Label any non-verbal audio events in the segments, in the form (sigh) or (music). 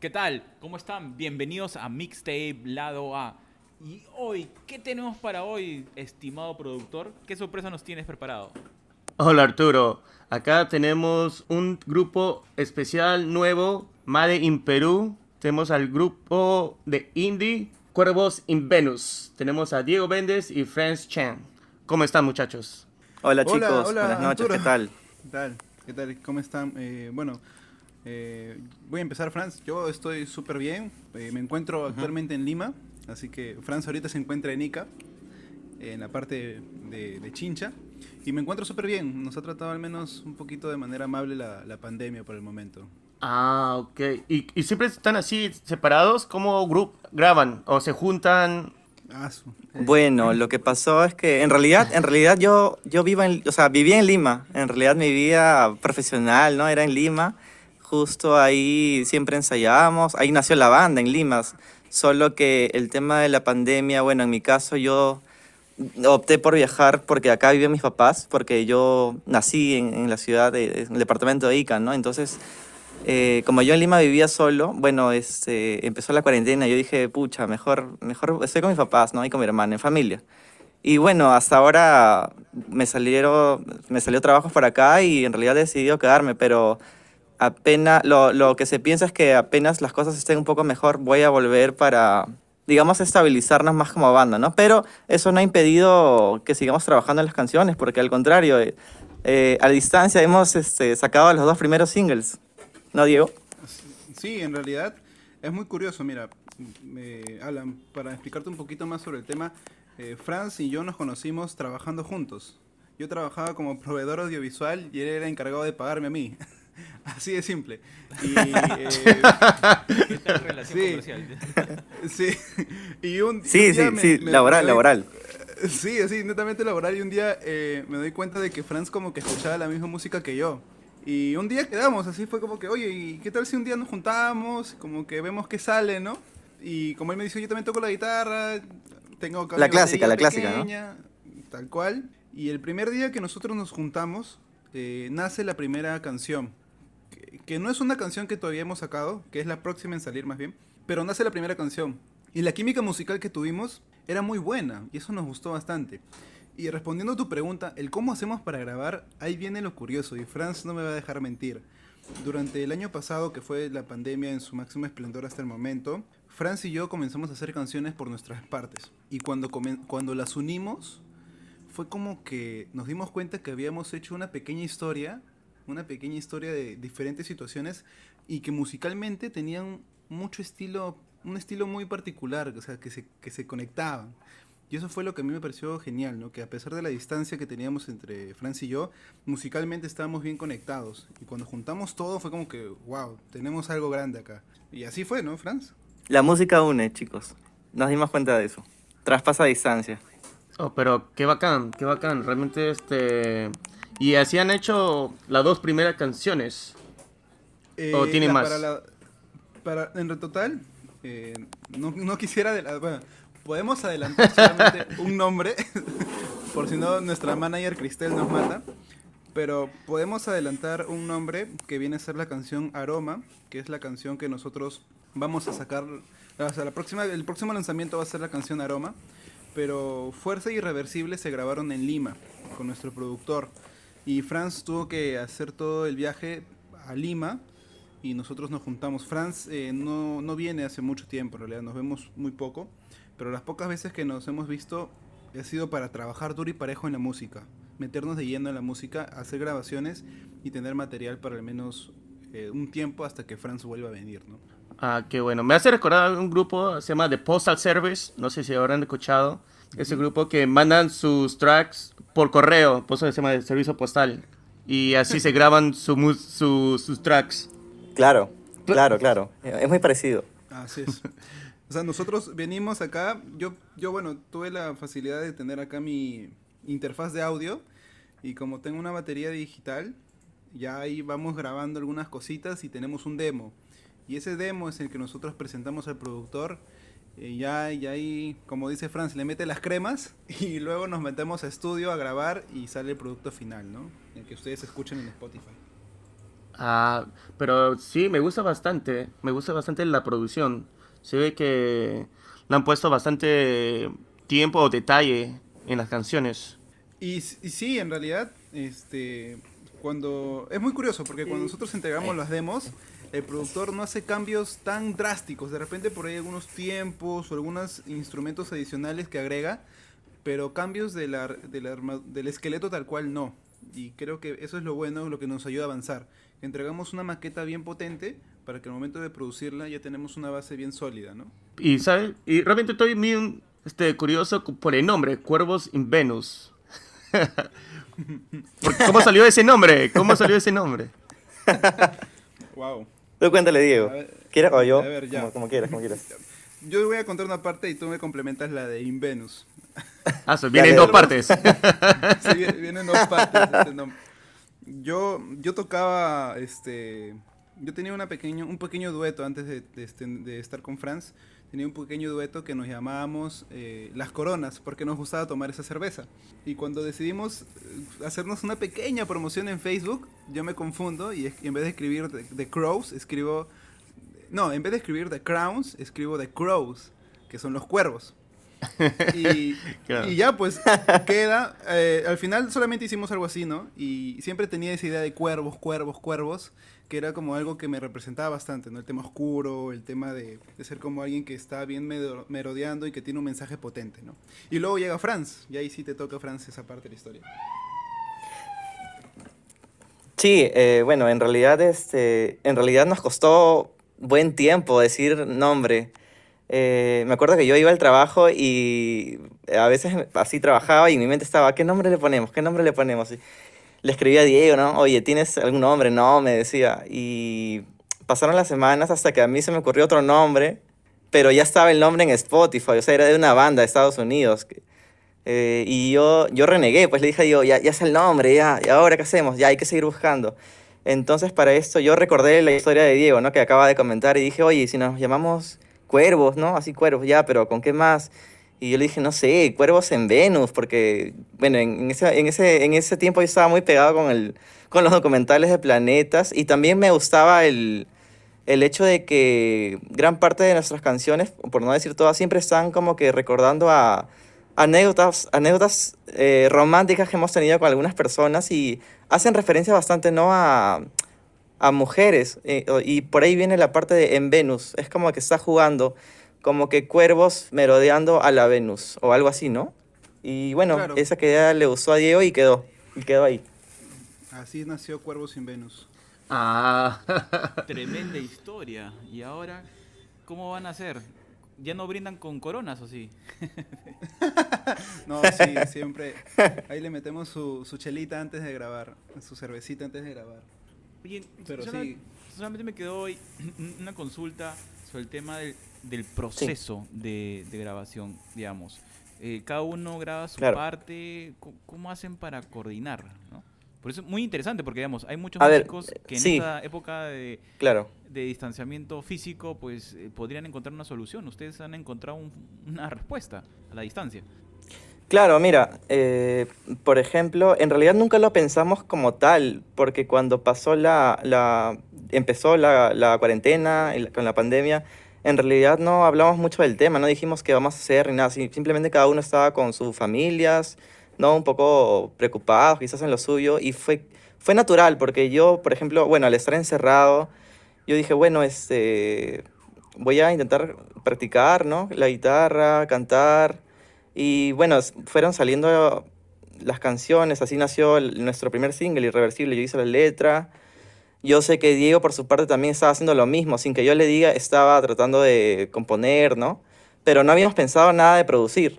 ¿Qué tal? ¿Cómo están? Bienvenidos a Mixtape Lado A. Y hoy, ¿qué tenemos para hoy, estimado productor? ¿Qué sorpresa nos tienes preparado? Hola Arturo, acá tenemos un grupo especial nuevo, Made in Perú. Tenemos al grupo de indie Cuervos in Venus. Tenemos a Diego Méndez y Franz Chan. ¿Cómo están muchachos? Hola chicos, buenas noches, ¿qué tal? ¿Qué tal? ¿Qué tal? ¿Cómo están? Eh, bueno, eh, voy a empezar, Franz. Yo estoy súper bien. Eh, me encuentro actualmente en Lima. Así que Franz ahorita se encuentra en Ica, en la parte de, Chincha. Y me encuentro súper bien. Nos ha tratado al menos un poquito de manera amable la, la pandemia por el momento. Ah, ok. ¿Y, ¿Y, siempre están así separados? ¿Cómo grupo graban? ¿O se juntan? Ah, bueno, lo que pasó es que en realidad, en realidad yo, yo vivo en, o sea, vivía en Lima. En realidad mi vida profesional, ¿no? Era en Lima. Justo ahí siempre ensayábamos. Ahí nació la banda en Lima. Solo que el tema de la pandemia, bueno, en mi caso yo opté por viajar porque acá viven mis papás, porque yo nací en, en la ciudad, de, en el departamento de Ica, ¿no? Entonces eh, como yo en Lima vivía solo, bueno, este, empezó la cuarentena yo dije, pucha, mejor, mejor estoy con mis papás, ¿no? Y con mi hermana, en familia. Y bueno, hasta ahora me salieron, me salió trabajos por acá y en realidad he decidido quedarme, pero apenas, lo, lo que se piensa es que apenas las cosas estén un poco mejor, voy a volver para, digamos, estabilizarnos más como banda, ¿no? Pero eso no ha impedido que sigamos trabajando en las canciones, porque al contrario, eh, eh, a distancia hemos este, sacado los dos primeros singles. ¿No, Diego? Sí, en realidad es muy curioso. Mira, Alan, para explicarte un poquito más sobre el tema, eh, Franz y yo nos conocimos trabajando juntos. Yo trabajaba como proveedor audiovisual y él era encargado de pagarme a mí. (laughs) (laughs) Así de simple. (laughs) Y, eh, relación sí, comercial? (laughs) sí. Y un, sí, sí, sí, laboral, laboral. Sí, así, netamente laboral. Y un día eh, me doy cuenta de que Franz como que escuchaba la misma música que yo. Y un día quedamos, así fue como que, oye, ¿y qué tal si un día nos juntamos? Como que vemos qué sale, ¿no? Y como él me dice, yo también toco la guitarra, tengo... La clásica, la clásica, ¿no? Tal cual. Y el primer día que nosotros nos juntamos, eh, nace la primera canción. Que, no es una canción que todavía hemos sacado, que es la próxima en salir más bien, pero nace la primera canción. Y la química musical que tuvimos era muy buena, y eso nos gustó bastante. Y respondiendo a tu pregunta, el cómo hacemos para grabar, ahí viene lo curioso y Franz no me va a dejar mentir. Durante el año pasado, que fue la pandemia en su máximo esplendor hasta el momento, Franz y yo comenzamos a hacer canciones por nuestras partes. Y cuando, cuando las unimos, fue como que nos dimos cuenta que habíamos hecho una pequeña historia, una pequeña historia de diferentes situaciones y que musicalmente tenían mucho estilo, un estilo muy particular, o sea, que se, que se conectaban. Y eso fue lo que a mí me pareció genial, ¿no? Que a pesar de la distancia que teníamos entre Franz y yo, musicalmente estábamos bien conectados. Y cuando juntamos todo fue como que, wow, tenemos algo grande acá. Y así fue, ¿no, Franz? La música une, chicos. Nos dimos cuenta de eso. Traspasa distancia. Oh, pero qué bacán, qué bacán. Realmente, este... Y así han hecho las dos primeras canciones. ¿O eh, tienen más? Para, para en total, eh, no, no, quisiera... De la, bueno, podemos adelantar (laughs) solamente un nombre, (laughs) por si no nuestra manager Cristel nos mata. Pero podemos adelantar un nombre que viene a ser la canción Aroma, que es la canción que nosotros vamos a sacar. O sea, la próxima, el próximo lanzamiento va a ser la canción Aroma. Pero Fuerza Irreversible se grabaron en Lima con nuestro productor. Y Franz tuvo que hacer todo el viaje a Lima y nosotros nos juntamos. Franz eh, no, no viene hace mucho tiempo, en realidad nos vemos muy poco pero las pocas veces que nos hemos visto ha sido para trabajar duro y parejo en la música, meternos de lleno en la música, hacer grabaciones y tener material para al menos eh, un tiempo hasta que Franz vuelva a venir, ¿no? Ah, qué bueno. Me hace recordar un grupo, se llama The Postal Service, no sé si habrán escuchado. Ese grupo que mandan sus tracks por correo, por eso se llama de servicio postal. Y así se graban su, sus tracks. Claro, claro, claro. Es muy parecido. Así es. O sea, nosotros venimos acá, yo, yo bueno, tuve la facilidad de tener acá mi interfaz de audio y como tengo una batería digital, ya ahí vamos grabando algunas cositas y tenemos un demo. Y ese demo es el que nosotros presentamos al productor. Y ya, y ahí, como dice Franz, le mete las cremas (laughs) y luego nos metemos a estudio a grabar y sale el producto final, ¿no? El que ustedes escuchen en Spotify. Ah, pero sí, me gusta bastante. Me gusta bastante la producción. Se ve que le han puesto bastante tiempo o detalle en las canciones. Y, y sí, en realidad, este, cuando es muy curioso porque cuando nosotros entregamos las demos, el productor no hace cambios tan drásticos. De repente por ahí algunos tiempos o algunos instrumentos adicionales que agrega, pero cambios de la, de la arma- del esqueleto tal cual no. Y creo que eso es lo bueno, lo que nos ayuda a avanzar. Entregamos una maqueta bien potente para que al momento de producirla ya tenemos una base bien sólida, ¿no? Y, ¿sabes? Y realmente estoy muy este, curioso por el nombre, Cuervos in Venus. (laughs) ¿Cómo salió ese nombre? ¿Cómo salió ese nombre? Wow. Tú cuéntale, Diego. ¿Quieres o yo? a ver, ya. Como, como quieras, como quieras. (laughs) Yo voy a contar una parte y tú me complementas la de Invenus. (laughs) Ah, so, viene en Dale, dos partes. (laughs) Sí, viene- vienen dos partes. este nombre. Yo, yo tocaba, este, yo tenía una pequeño, un pequeño dueto antes de, de este- de estar con Franz. Tenía un pequeño dueto que nos llamábamos eh, Las Coronas, porque nos gustaba tomar esa cerveza. Y cuando decidimos eh, hacernos una pequeña promoción en Facebook, yo me confundo y, en vez de escribir The, The Crows, escribo... No, en vez de escribir The Crowns, escribo The Crows, que son los cuervos. Y, (laughs) Claro. y ya, pues queda. eh, al final solamente hicimos algo así, ¿no? Y siempre tenía esa idea de cuervos, cuervos, cuervos, que era como algo que me representaba bastante, ¿no? El tema oscuro, el tema de, de ser como alguien que está bien merodeando y que tiene un mensaje potente, ¿no? Y luego llega Franz, y ahí sí te toca, Franz, esa parte de la historia. Sí, eh, bueno, en realidad, este, en realidad nos costó buen tiempo decir nombre. Eh, me acuerdo que yo iba al trabajo y a veces así trabajaba y mi mente estaba, ¿qué nombre le ponemos? ¿Qué nombre le ponemos? Le escribía a Diego, ¿no? Oye, ¿tienes algún nombre? No, me decía. Y pasaron las semanas hasta que a mí se me ocurrió otro nombre, pero ya estaba el nombre en Spotify, o sea, era de una banda de Estados Unidos. eh, y yo, yo renegué, pues le dije yo, ya, ya es el nombre, ya, ¿y ahora qué hacemos? Ya hay que seguir buscando. Entonces para esto yo recordé la historia de Diego, ¿no? Que acaba de comentar y dije, oye, si nos llamamos cuervos, ¿no? Así cuervos, ya, pero ¿con qué más? Y yo le dije, no sé, cuervos en Venus, porque, bueno, en, ese, en, ese, en ese tiempo yo estaba muy pegado con, el, con los documentales de planetas y también me gustaba el, el hecho de que gran parte de nuestras canciones, por no decir todas, siempre están como que recordando a anécdotas, anécdotas eh, románticas que hemos tenido con algunas personas y hacen referencia bastante, ¿no? A, a mujeres. eh, y por ahí viene la parte de en Venus. Es como que está jugando, como que cuervos merodeando a la Venus o algo así, ¿no? Y bueno, Claro. esa que ya le gustó a Diego y quedó. Y quedó ahí. Así nació Cuervos sin Venus. Ah, (laughs) Tremenda historia. ¿Y ahora cómo van a hacer? ¿Ya no brindan con coronas o sí? (laughs) No, sí, siempre. Ahí le metemos su, su chelita antes de grabar, su cervecita antes de grabar. Oye, Pero sola- sí. solamente me quedó hoy (clears throat) una consulta sobre el tema del, del proceso de, de grabación, digamos. Eh, cada uno graba su Claro. parte. ¿Cómo hacen para coordinar? ¿no? Por eso es muy interesante, porque digamos, hay muchos A ver, músicos que en sí. esta época de, Claro. de distanciamiento físico, pues eh, podrían encontrar una solución. Ustedes han encontrado un- una respuesta a la distancia. Claro, mira, eh, por ejemplo, en realidad nunca lo pensamos como tal, porque cuando pasó la, empezó la, cuarentena con la pandemia, en realidad no hablamos mucho del tema, no dijimos qué vamos a hacer ni nada, si- simplemente cada uno estaba con sus familias, no un poco preocupados quizás en lo suyo, y fue, fue natural, porque yo, por ejemplo, bueno, al estar encerrado, yo dije, bueno, este, voy a intentar practicar, ¿no? La guitarra, cantar. Y bueno, fueron saliendo las canciones, así nació nuestro primer single, Irreversible. Yo hice la letra. Yo sé que Diego, por su parte, también estaba haciendo lo mismo, sin que yo le diga, estaba tratando de componer, ¿no? Pero no habíamos pensado nada de producir.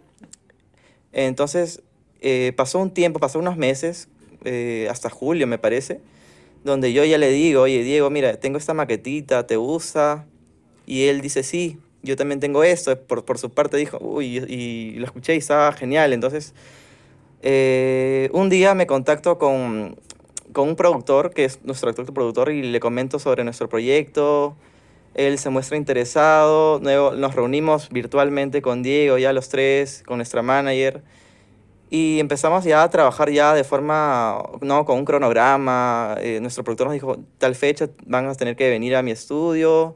Entonces, eh, pasó un tiempo, pasó unos meses, eh, hasta julio me parece, donde yo ya le digo, oye Diego, mira, tengo esta maquetita, ¿te gusta? Y él dice, sí, yo también tengo esto. Por, por su parte dijo, uy, y, y lo escuché y estaba genial. Entonces, eh, un día me contacto con, con un productor, que es nuestro actual productor, y le comento sobre nuestro proyecto. Él se muestra interesado. Luego nos reunimos virtualmente con Diego, ya los tres, con nuestra manager. Y empezamos ya a trabajar ya de forma, no, con un cronograma. Eh, nuestro productor nos dijo, tal fecha van a tener que venir a mi estudio,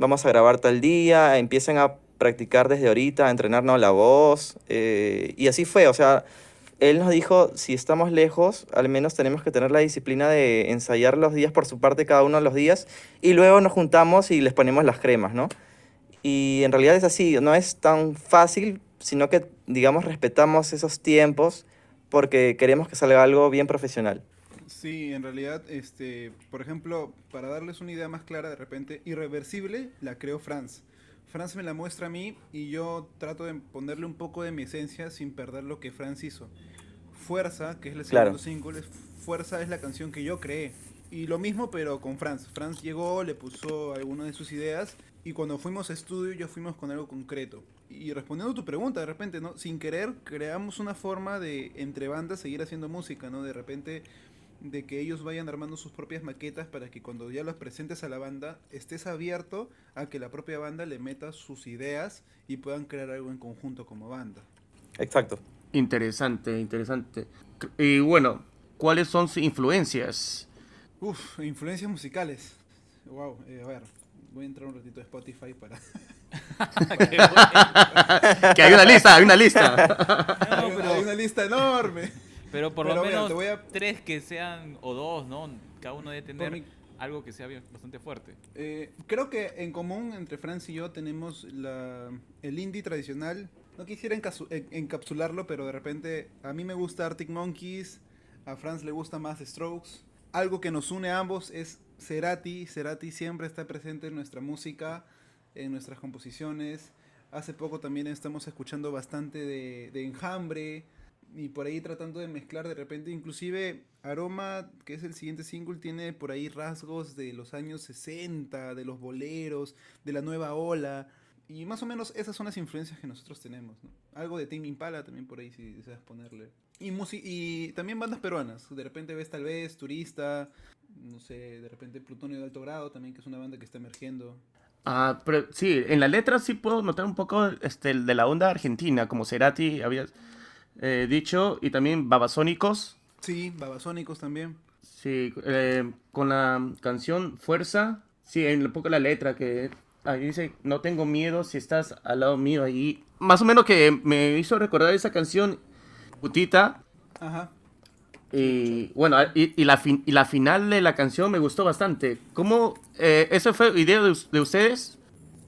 vamos a grabar tal día, empiecen a practicar desde ahorita, a entrenarnos la voz. eh, y así fue, o sea, él nos dijo, si estamos lejos, al menos tenemos que tener la disciplina de ensayar los días por su parte cada uno de los días y luego nos juntamos y les ponemos las cremas, ¿no? Y en realidad es así, no es tan fácil, sino que, digamos, respetamos esos tiempos porque queremos que salga algo bien profesional. Sí, en realidad, este, por ejemplo, para darles una idea más clara, de repente, Irreversible la creó Franz. Franz me la muestra a mí y yo trato de ponerle un poco de mi esencia sin perder lo que Franz hizo. Fuerza, que es el Claro. segundo single, es- Fuerza es la canción que yo creé. Y lo mismo, pero con Franz. Franz llegó, le puso algunas de sus ideas y cuando fuimos a estudio ya fuimos con algo concreto. Y respondiendo a tu pregunta, de repente, ¿no? Sin querer, creamos una forma de entre bandas seguir haciendo música, ¿no? De repente de que ellos vayan armando sus propias maquetas para que cuando ya los presentes a la banda estés abierto a que la propia banda le meta sus ideas y puedan crear algo en conjunto como banda. Exacto. Interesante, interesante. Y bueno, ¿cuáles son sus influencias? Uf, influencias musicales. Wow, a ver, voy a entrar un ratito a Spotify para... Qué (laughs) bueno. Que hay una lista, hay una lista. (laughs) No, pero- hay una lista enorme. Pero por Pero lo menos a- tres que sean, o dos, ¿no? Cada uno debe tener mi- algo que sea bien- bastante fuerte. Eh, creo que en común entre Franz y yo tenemos la, el indie tradicional. No quisiera encapsularlo, pero de repente a mí me gusta Arctic Monkeys, a Franz le gusta más Strokes. Algo que nos une a ambos es Cerati. Cerati siempre está presente en nuestra música, en nuestras composiciones. Hace poco también estamos escuchando bastante de, de Enjambre y por ahí tratando de mezclar de repente, inclusive Aroma, que es el siguiente single, tiene por ahí rasgos de los años 60, de los boleros, de la nueva ola. Y más o menos esas son las influencias que nosotros tenemos. ¿no? Algo de Tame Impala también por ahí, si deseas ponerle. Y, y también bandas peruanas. De repente ves tal vez Turista, no sé, de repente Plutonio de Alto Grado también, que es una banda que está emergiendo. Ah, pero sí, en la letra sí puedo notar un poco este, de la onda argentina, como Cerati había eh, dicho, y también Babasónicos. Sí, Babasónicos también. Sí, eh, con la canción Fuerza, sí, en un poco la letra que ahí dice, no tengo miedo si estás al lado mío ahí. Más o menos que me hizo recordar esa canción, Putita, Ajá. y bueno, y, y la, fin- y la final de la canción me gustó bastante. ¿Cómo, eh, esa fue idea de ustedes?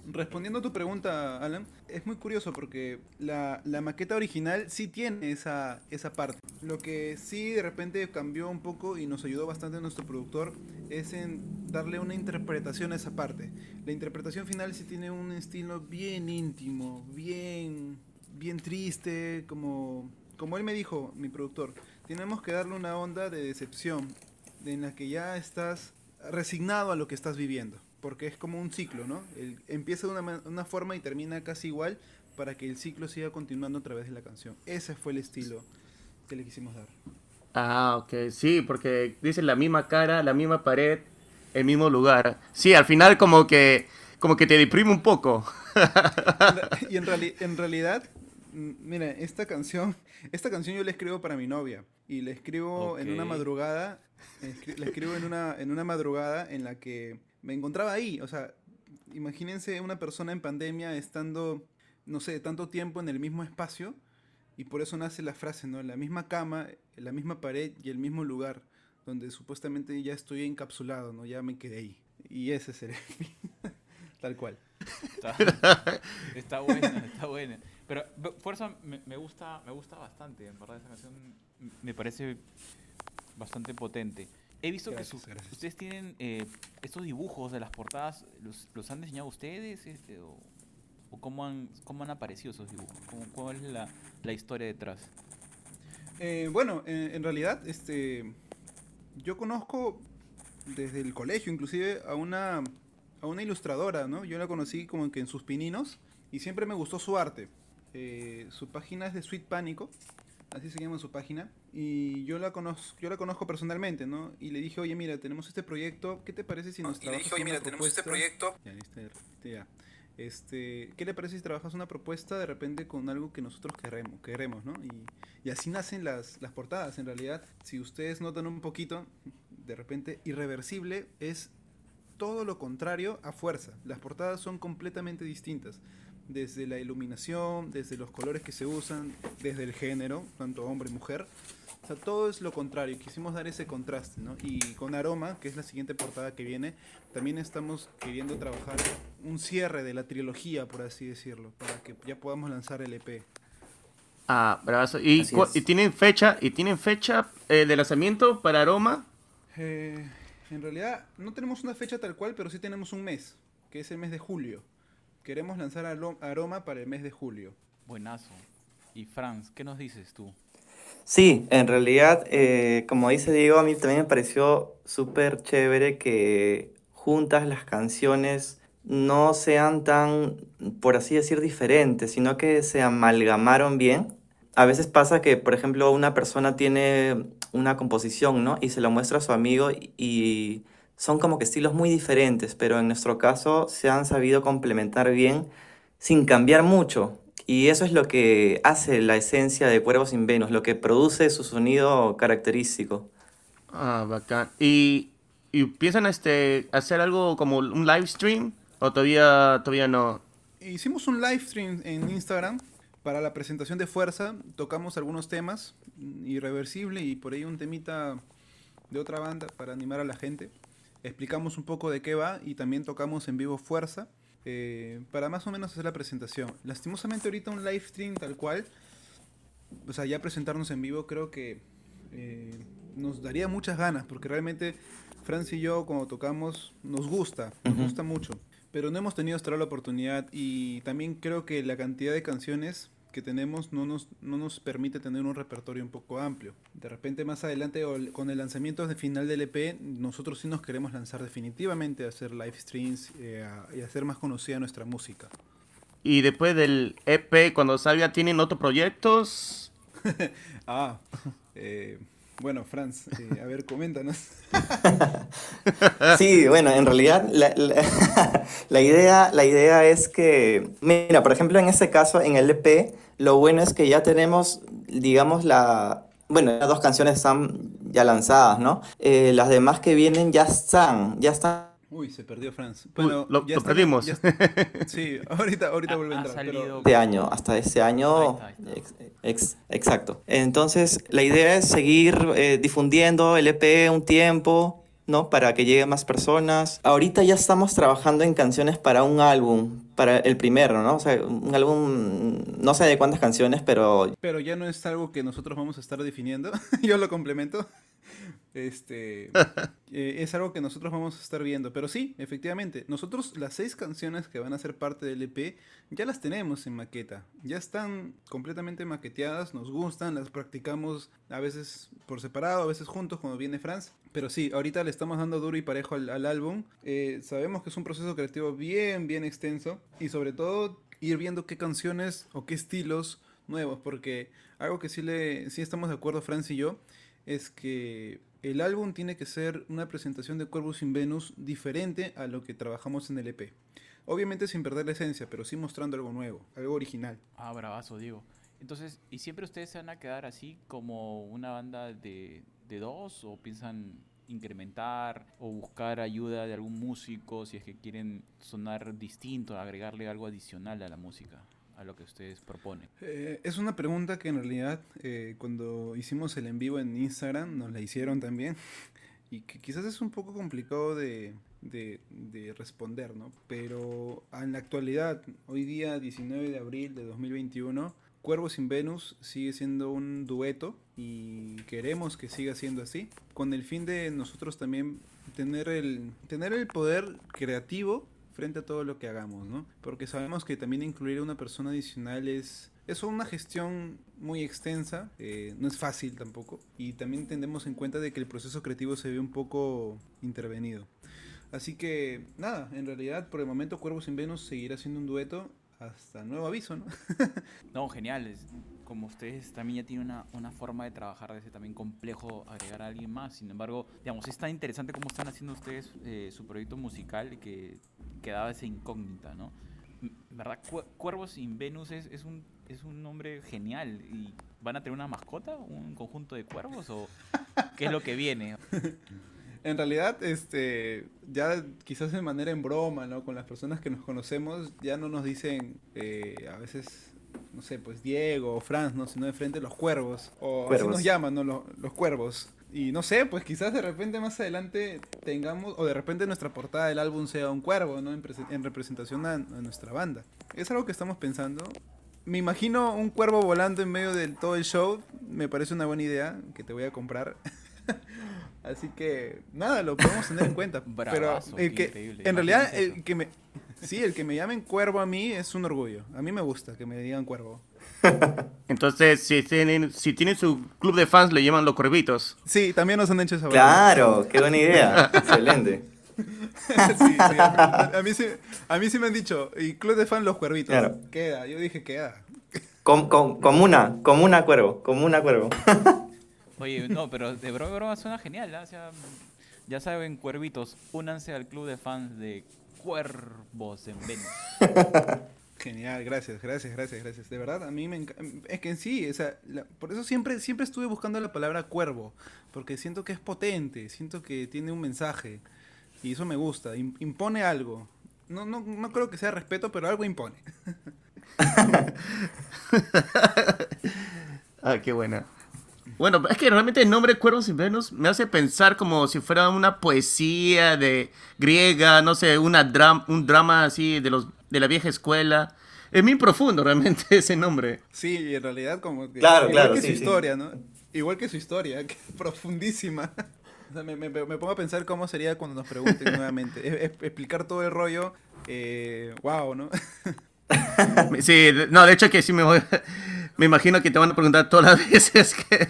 Respondiendo a tu pregunta, Alan, es muy curioso porque la, la maqueta original sí tiene esa, esa parte. Lo que sí de repente cambió un poco y nos ayudó bastante nuestro productor es en darle una interpretación a esa parte. La interpretación final sí tiene un estilo bien íntimo, bien, bien triste, como, como él me dijo, mi productor. Tenemos que darle una onda de decepción en la que ya estás resignado a lo que estás viviendo. Porque es como un ciclo, ¿no? El- empieza de una, una forma y termina casi igual para que el ciclo siga continuando a través de la canción. Ese fue el estilo que le quisimos dar. Ah, ok, sí, porque dice la misma cara, la misma pared, el mismo lugar. Sí, al final como que, como que te deprime un poco. (laughs) y en, reali- en realidad, mira, esta canción, esta canción yo la escribo para mi novia y la escribo en una madrugada, la escribo en una, en una madrugada en la que me encontraba ahí, o sea, imagínense una persona en pandemia estando, no sé, tanto tiempo en el mismo espacio y por eso nace la frase, ¿no? La misma cama, la misma pared y el mismo lugar donde supuestamente ya estoy encapsulado, ¿no? Ya me quedé ahí. Y ese sería el fin. (laughs) Tal cual. Está, (laughs) está buena, está buena. Pero Fuerza me, me gusta, me gusta bastante, en verdad esa canción me parece bastante potente. He visto Gracias, que su- gracias. ustedes tienen eh, estos dibujos de las portadas, ¿los, los han diseñado ustedes? Este, o, o cómo, han, cómo han aparecido esos dibujos? ¿Cómo, ¿Cuál es la, la historia detrás? Eh, bueno, en, en realidad, este, yo conozco desde el colegio, inclusive a una, a una ilustradora, ¿no? Yo la conocí como que en sus pininos y siempre me gustó su arte. Eh, su página es de Sweet Pánico, así se llama su página, y yo la conozco, yo la conozco personalmente, ¿no? Y le dije, oye, mira, tenemos este proyecto, ¿qué te parece si nos Y le dije, oye, mira, tenemos este propuesta?" proyecto. Ya, listo, ya. este, ¿qué le parece si trabajas una propuesta de repente con algo que nosotros queremos, queremos ¿no? Y, y así nacen las, las portadas, en realidad. Si ustedes notan un poquito, de repente, irreversible es todo lo contrario a fuerza. Las portadas son completamente distintas. Desde la iluminación, desde los colores que se usan, desde el género, tanto hombre y mujer. O sea, todo es lo contrario. Quisimos dar ese contraste, ¿no? Y con Aroma, que es la siguiente portada que viene, también estamos queriendo trabajar un cierre de la trilogía, por así decirlo, para que ya podamos lanzar el EP. Ah, bravazo. ¿Y, tienen fecha, y tienen fecha eh, de lanzamiento para Aroma? Eh, en realidad no tenemos una fecha tal cual, pero sí tenemos un mes, que es el mes de julio. Queremos lanzar Aroma para el mes de julio. Buenazo. Y Franz, ¿qué nos dices tú? Sí, en realidad, eh, como dice Diego, a mí también me pareció súper chévere que juntas las canciones no sean tan, por así decir, diferentes, sino que se amalgamaron bien. A veces pasa que, por ejemplo, una persona tiene una composición, ¿no? Y se lo muestra a su amigo y, y son como que estilos muy diferentes, pero en nuestro caso se han sabido complementar bien sin cambiar mucho. Y eso es lo que hace la esencia de Cuervos sin Venus, lo que produce su sonido característico. Ah, bacán. ¿Y, y piensan este, hacer algo como un live stream? ¿O todavía, todavía no? Hicimos un live stream en Instagram para la presentación de Fuerza. Tocamos algunos temas, mm, Irreversible y por ahí un temita de otra banda para animar a la gente. Explicamos un poco de qué va y también tocamos en vivo Fuerza eh, para más o menos hacer la presentación. Lastimosamente ahorita un live stream tal cual, o sea, ya presentarnos en vivo creo que eh, nos daría muchas ganas porque realmente Franz y yo cuando tocamos nos gusta, nos gusta mucho. Pero no hemos tenido hasta ahora la oportunidad y también creo que la cantidad de canciones que tenemos no nos, no nos permite tener un repertorio un poco amplio. De repente más adelante con el lanzamiento de final del EP, nosotros sí nos queremos lanzar definitivamente a hacer live streams eh, a- y hacer más conocida nuestra música. Y después del EP, cuando salga, ¿tienen otros proyectos? (laughs) Ah, eh, bueno, Franz, eh, a ver, coméntanos. (laughs) Sí, bueno, en realidad (laughs) la, idea, la idea es que, mira, por ejemplo, en este caso, en el EP, lo bueno es que ya tenemos, digamos, la... Bueno, las dos canciones están ya lanzadas, ¿no? Eh, las demás que vienen ya están, ya están Uy, se perdió Franz. Uy, lo- ya lo está- perdimos. ya- (laughs) sí, ahorita, ahorita vuelve a entrar. salido- pero- este año, hasta este año. Ahí está, ahí ex- ex- exacto. Entonces, la idea es seguir eh, difundiendo el EP un tiempo, ¿no? Para que llegue a más personas. Ahorita ya estamos trabajando en canciones para un álbum, para el primero, ¿no? O sea, un álbum, no sé de cuántas canciones, pero Pero ya no es algo que nosotros vamos a estar definiendo. (laughs) Yo lo complemento. Este (laughs) eh, es algo que nosotros vamos a estar viendo. Pero sí, efectivamente, nosotros las seis canciones que van a ser parte del EP ya las tenemos en maqueta. Ya están completamente maqueteadas, nos gustan, las practicamos a veces por separado, a veces juntos cuando viene Franz. Pero sí, ahorita le estamos dando duro y parejo al, al álbum. Eh, sabemos que es un proceso creativo bien, bien extenso. Y sobre todo ir viendo qué canciones o qué estilos nuevos. Porque algo que sí, le, sí estamos de acuerdo Franz y yo es que el álbum tiene que ser una presentación de Cuervos sin Venus diferente a lo que trabajamos en el EP. Obviamente sin perder la esencia, pero sí mostrando algo nuevo, algo original. Ah, bravazo, Diego. Entonces, ¿y siempre ustedes se van a quedar así como una banda de, de dos? ¿O piensan incrementar o buscar ayuda de algún músico si es que quieren sonar distinto, agregarle algo adicional a la música, a lo que ustedes proponen? Eh, es una pregunta que en realidad eh, cuando hicimos el en vivo en Instagram nos la hicieron también (laughs) y que quizás es un poco complicado de, de- de responder, ¿no? Pero en la actualidad, hoy día 19 de abril de 2021, Cuervo sin Venus sigue siendo un dueto y queremos que siga siendo así, con el fin de nosotros también tener el, tener el poder creativo frente a todo lo que hagamos, ¿no? Porque sabemos que también incluir a una persona adicional es, es una gestión muy extensa, eh, no es fácil tampoco, y también tendemos en cuenta de que el proceso creativo se ve un poco intervenido. Así que, nada, en realidad por el momento Cuervo sin Venus seguirá siendo un dueto hasta nuevo aviso, ¿no? (laughs) No, genial. Como ustedes también ya tienen una, una forma de trabajar de ese también complejo agregar a alguien más. Sin embargo, digamos, es tan interesante cómo están haciendo ustedes eh, su proyecto musical que quedaba esa incógnita, ¿no? ¿verdad? Cu- Cuervos in Venus es, es un, es un nombre genial. ¿Y van a tener una mascota? ¿Un conjunto de cuervos? ¿O qué es lo que viene? (laughs) En realidad, este, ya quizás de manera en broma, ¿no? Con las personas que nos conocemos, ya no nos dicen eh, a veces, no sé, pues Diego o Franz, ¿no? Sino de frente los cuervos. O así Cuervos. nos llaman, ¿no? Los, los cuervos. Y no sé, pues quizás de repente más adelante tengamos, o de repente nuestra portada del álbum sea un cuervo, ¿no? En, en representación a, a nuestra banda. Es algo que estamos pensando. Me imagino un cuervo volando en medio de todo el show. Me parece una buena idea que te voy a comprar. (laughs) Así que nada, lo podemos tener en cuenta. (laughs) Bravazo, Pero el qué que, increíble, en realidad, el que me, sí, el que me llamen cuervo a mí es un orgullo. A mí me gusta que me digan cuervo. (laughs) Entonces, si tienen, si tienen su club de fans, le llaman los cuervitos. Sí, también nos han hecho esa. Claro, qué buena idea. (laughs) Excelente. (laughs) sí, sí, a, a mí sí, a mí sí me han dicho, y club de fan los cuervitos. Claro. Queda, yo dije queda. Com, com- comuna, comuna cuervo, comuna cuervo. Oye, no, pero de broma, broma suena genial. ¿ah? O sea, ya saben, cuervitos, únanse al club de fans de Cuervos en Venus. (laughs) Genial, gracias, gracias, gracias, gracias. De verdad, a mí me encanta. Es que en sí, o sea, la- por eso siempre, siempre estuve buscando la palabra cuervo, porque siento que es potente, siento que tiene un mensaje, y eso me gusta, im- impone algo. No, no, no creo que sea respeto, pero algo impone. (laughs) Ah, qué buena. Bueno, es que realmente el nombre Cuervos sin Venus me hace pensar como si fuera una poesía de griega, no sé, una dram- un drama así de los de la vieja escuela. Es muy profundo realmente (laughs) ese nombre. Sí, y en realidad como que... Claro, igual claro, que sí, su sí. historia, ¿no? Igual que su historia, (laughs) que es profundísima. O sea, me, me- me pongo a pensar cómo sería cuando nos pregunten (laughs) nuevamente. Es- es- explicar todo el rollo, eh, wow, ¿no? Sí, no, de hecho que sí me voy, me imagino que te van a preguntar todas las (laughs) veces que,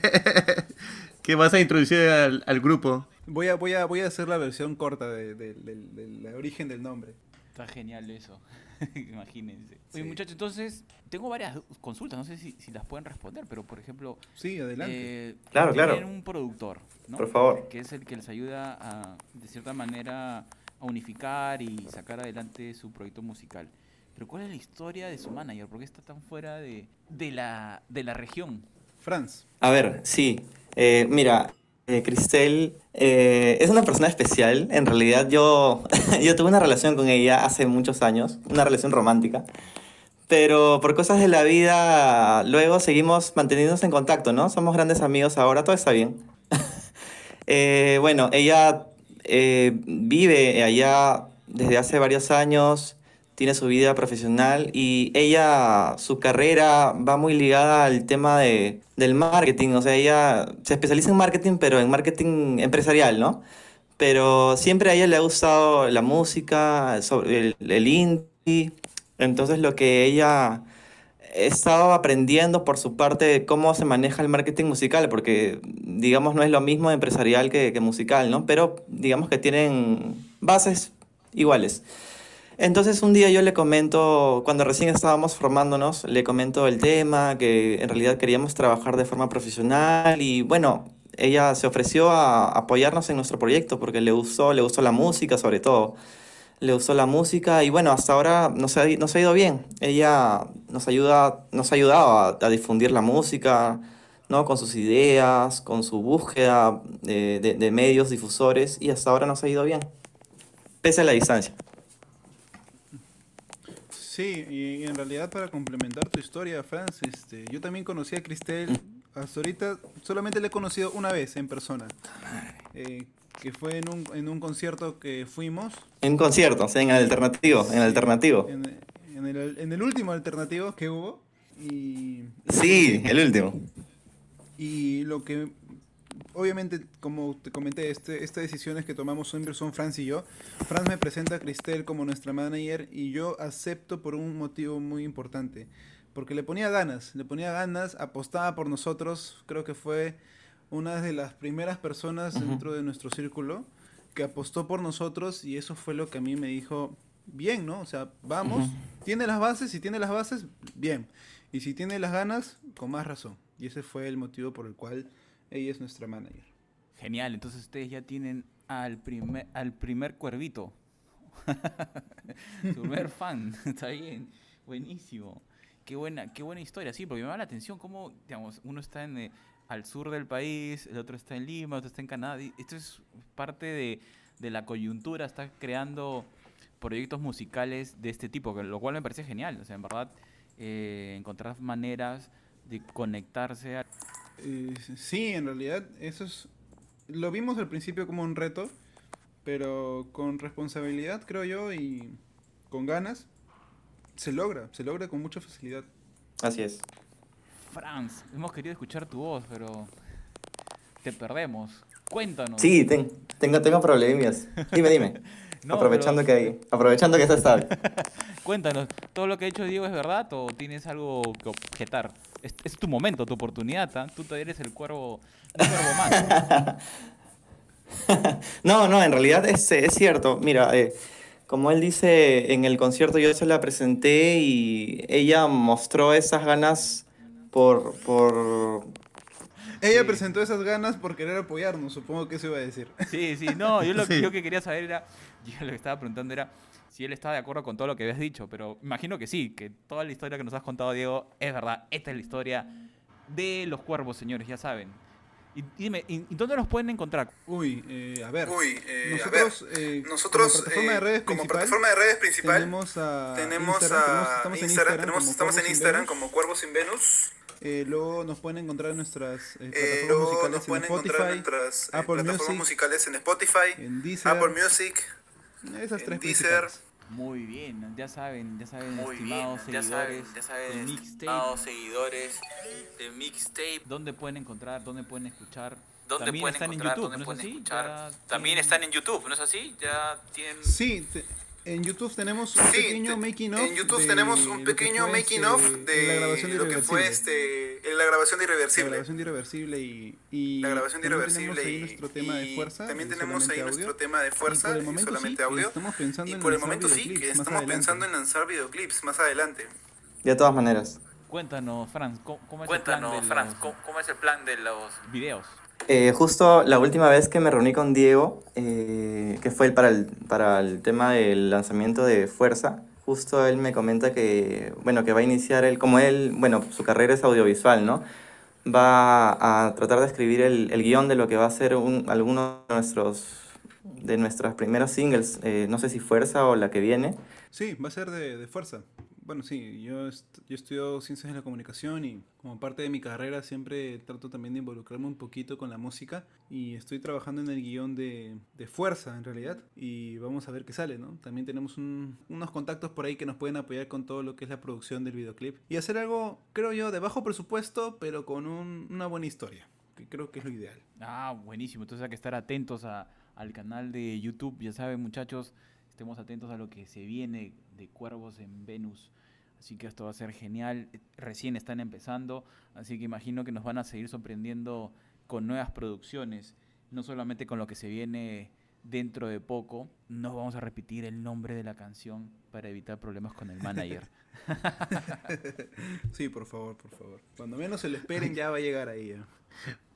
que vas a introducir al, al grupo. Voy a, voy a, voy a hacer la versión corta de- de- del- del origen del nombre. Está genial eso. (laughs) Imagínense. Oye, Sí. muchachos, entonces, tengo varias consultas, no sé si, si las pueden responder, pero por ejemplo, Sí, adelante. eh, Claro, claro. tienen un productor, ¿no? Por favor. Que es el que les ayuda a, de cierta manera, a unificar y sacar adelante su proyecto musical. Pero ¿cuál es la historia de su manager? ¿Por qué está tan fuera de, de, la, de la región? Franz. A ver, sí. Eh, mira, eh, Cristel eh, es una persona especial. En realidad yo, (laughs) yo tuve una relación con ella hace muchos años, una relación romántica. Pero por cosas de la vida, luego seguimos manteniéndonos en contacto, ¿no? Somos grandes amigos ahora, todo está bien. (laughs) Eh, bueno, ella eh, vive allá desde hace varios años, tiene su vida profesional y ella, su carrera va muy ligada al tema de, del marketing, o sea, ella se especializa en marketing, pero en marketing empresarial, ¿no? Pero siempre a ella le ha gustado la música, el, el indie, entonces lo que ella he estado aprendiendo por su parte cómo se maneja el marketing musical, porque digamos no es lo mismo empresarial que musical, ¿no? Pero digamos que tienen bases iguales. Entonces un día yo le comento, cuando recién estábamos formándonos, le comento el tema, que en realidad queríamos trabajar de forma profesional y bueno, ella se ofreció a apoyarnos en nuestro proyecto porque le gustó, le gustó la música sobre todo le gustó la música y bueno, hasta ahora nos ha, nos ha ido bien. Ella nos, ayuda, nos ha ayudado a, difundir la música, ¿no? Con sus ideas, con su búsqueda de, de- de medios difusores y hasta ahora nos ha ido bien, pese a la distancia. Sí, y en realidad para complementar tu historia, Franz, este, yo también conocí a Cristel. Hasta ahorita solamente la he conocido una vez en persona. eh, que fue en un, en un concierto que fuimos. En conciertos, en el alternativo, en el alternativo. En, en el, en el último alternativo que hubo. Y, Sí, el último. y lo que, obviamente, como te comenté, este, estas decisiones que tomamos siempre son Franz y yo. Franz me presenta a Cristel como nuestra manager y yo acepto por un motivo muy importante. Porque le ponía ganas, le ponía ganas, apostaba por nosotros. Creo que fue una de las primeras personas dentro de nuestro círculo que apostó por nosotros y eso fue lo que a mí me dijo, bien, ¿no? O sea, vamos, tiene las bases, si tiene las bases, bien. Y si tiene las ganas, con más razón. Y ese fue el motivo por el cual ella es nuestra manager. Genial, entonces ustedes ya tienen al primer, al primer cuervito. (laughs) tu primer (laughs) fan, está bien, buenísimo. Qué buena, qué buena historia, sí, porque me da la atención cómo, digamos, uno está en, eh, al sur del país, el otro está en Lima, otro está en Canadá. y esto es parte de, de la coyuntura, está creando proyectos musicales de este tipo, lo cual me parece genial. O sea, en verdad, eh, encontrar maneras de conectarse a... Eh, sí, en realidad, eso es. Lo vimos al principio como un reto, pero con responsabilidad, creo yo, y con ganas, se logra, se logra con mucha facilidad. Así es. Franz, hemos querido escuchar tu voz, pero te perdemos. Cuéntanos. Sí, ten- tengo, tengo problemas. Dime, dime. (laughs) No, aprovechando, pero- que, aprovechando que se sabe. (laughs) Cuéntanos, ¿todo lo que ha dicho Diego es verdad o tienes algo que objetar? Es, es tu momento, tu oportunidad, ¿ah? Tú todavía eres el cuervo, (laughs) un cuervo más. No, no, en realidad es, es cierto. Mira, eh, como él dice en el concierto, yo se la presenté y ella mostró esas ganas por, por... Ella Sí. presentó esas ganas por querer apoyarnos, supongo que eso iba a decir. Sí, sí, no, yo lo (laughs) que Sí. yo que quería saber era, yo lo que estaba preguntando era si él estaba de acuerdo con todo lo que habías dicho, pero imagino que sí, que toda la historia que nos has contado, Diego, es verdad. Esta es la historia de los cuervos, señores, ya saben. Y, dime, ¿y, dónde nos pueden encontrar? Uy, eh, a ver. Uy, eh, a nosotros, ver, eh, nosotros como plataforma eh, de redes como principal, plataforma de redes principal tenemos a tenemos Instagram, tenemos- a estamos en Instagram, tenemos- como estamos en Cuervos Instagram como Cuervos sin Venus. Eh, luego nos pueden encontrar en nuestras eh, Eh, plataformas luego musicales nos pueden en encontrar en Spotify, nuestras eh, Apple plataformas Music, musicales en Spotify, en Deezer, Apple Music, esas en tres Deezer. Muy bien, ya saben, ya saben, Muy estimados bien, ya seguidores saben, ya saben, de Mixtape, estimados seguidores de Mixtape, dónde pueden encontrar, dónde pueden escuchar. ¿dónde También pueden están encontrar, en YouTube, dónde ¿no es pueden así? escuchar? Ya También tienen- están en YouTube, ¿no es así? Ya tienen... Sí, te- en YouTube tenemos un Sí, pequeño te- making of. en YouTube de tenemos un lo que pequeño fue, making este, of la grabación de lo que fue Irreversible. este, la grabación de La Irreversible. grabación de Irreversible y, y La grabación de también Irreversible tenemos ahí y, nuestro tema de fuerza. también tenemos ahí solamente nuestro audio. tema de fuerza y por el y momento solamente sí, audio. estamos pensando Y en por el momento sí, que estamos pensando en lanzar videoclips más adelante. De todas maneras. Cuéntanos, Franz, ¿cómo, cómo es Cuéntanos, el plan de Franz, los ¿cómo, cómo es el plan de los... videos? Eh, justo la última vez que me reuní con Diego, eh, que fue para, el, para el tema del lanzamiento de Fuerza, justo él me comenta que, bueno, que va a iniciar él, como él, bueno, su carrera es audiovisual, ¿no? Va a tratar de escribir el, el guion de lo que va a ser un, alguno de nuestros, de nuestros primeros singles, eh, no sé si Fuerza o la que viene. Sí, va a ser de fuerza. Bueno, sí, yo, est- yo estudio ciencias de la comunicación y como parte de mi carrera siempre trato también de involucrarme un poquito con la música y estoy trabajando en el guion de, de fuerza en realidad y vamos a ver qué sale, ¿no? También tenemos un- unos contactos por ahí que nos pueden apoyar con todo lo que es la producción del videoclip y hacer algo, creo yo, de bajo presupuesto pero con un- una buena historia, que creo que es lo ideal. Ah, buenísimo. Entonces hay que estar atentos a- al canal de YouTube. Ya saben, muchachos, estemos atentos a lo que se viene de Cuervos en Venus. Así que esto va a ser genial. Recién están empezando, así que imagino que nos van a seguir sorprendiendo con nuevas producciones, no solamente con lo que se viene dentro de poco. No vamos a repetir el nombre de la canción para evitar problemas con el manager. (laughs) Sí, por favor, por favor. Cuando menos se lo esperen ya va a llegar ahí. ya.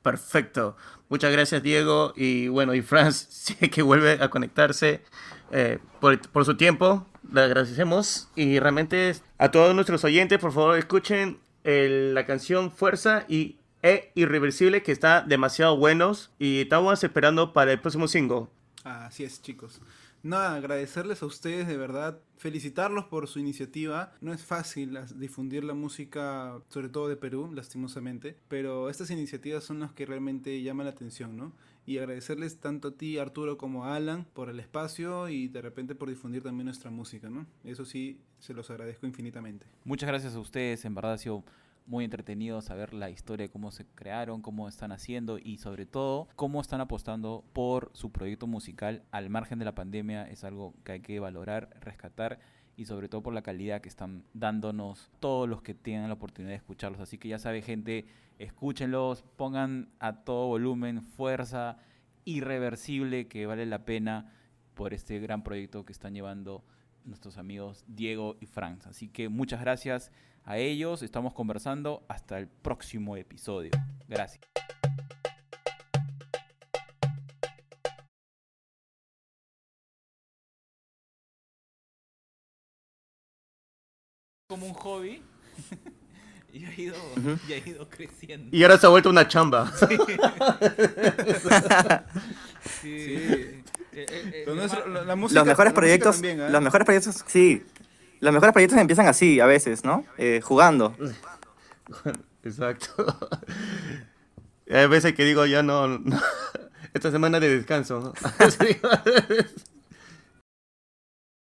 Perfecto. Muchas gracias, Diego. Y bueno, y Franz, (laughs) sí que vuelve a conectarse eh, por, por su tiempo. Le agradecemos. Y realmente a todos nuestros oyentes, por favor, escuchen el- la canción Fuerza y E Irreversible, que está demasiado buenos. Y estamos esperando para el próximo single. Así es, chicos. Nada, agradecerles a ustedes de verdad, felicitarlos por su iniciativa. No es fácil difundir la música, sobre todo de Perú, lastimosamente, pero estas iniciativas son las que realmente llaman la atención, ¿no? Y agradecerles tanto a ti, Arturo, como a Alan por el espacio y de repente por difundir también nuestra música, ¿no? Eso sí, se los agradezco infinitamente. Muchas gracias a ustedes, en verdad ha sido muy entretenido saber la historia cómo se crearon, cómo están haciendo y sobre todo cómo están apostando por su proyecto musical al margen de la pandemia. Es algo que hay que valorar, rescatar y sobre todo por la calidad que están dándonos todos los que tienen la oportunidad de escucharlos. Así que ya sabe gente, escúchenlos, pongan a todo volumen, fuerza irreversible que vale la pena por este gran proyecto que están llevando nuestros amigos Diego y Franz. Así que muchas gracias a ellos. Estamos conversando. Hasta el próximo episodio. Gracias. Como un hobby (laughs) y ha ido, y ha ido creciendo. Y ahora se ha vuelto una chamba. (laughs) Sí. Sí. Eh, eh, eh, es- además- la, la música, Los mejores proyectos, también, ¿ah? los mejores proyectos, sí. Los mejores proyectos empiezan así a veces, ¿no? Eh, jugando. (laughs) Exacto. Hay veces que digo, ya no, no. Esta semana de descanso.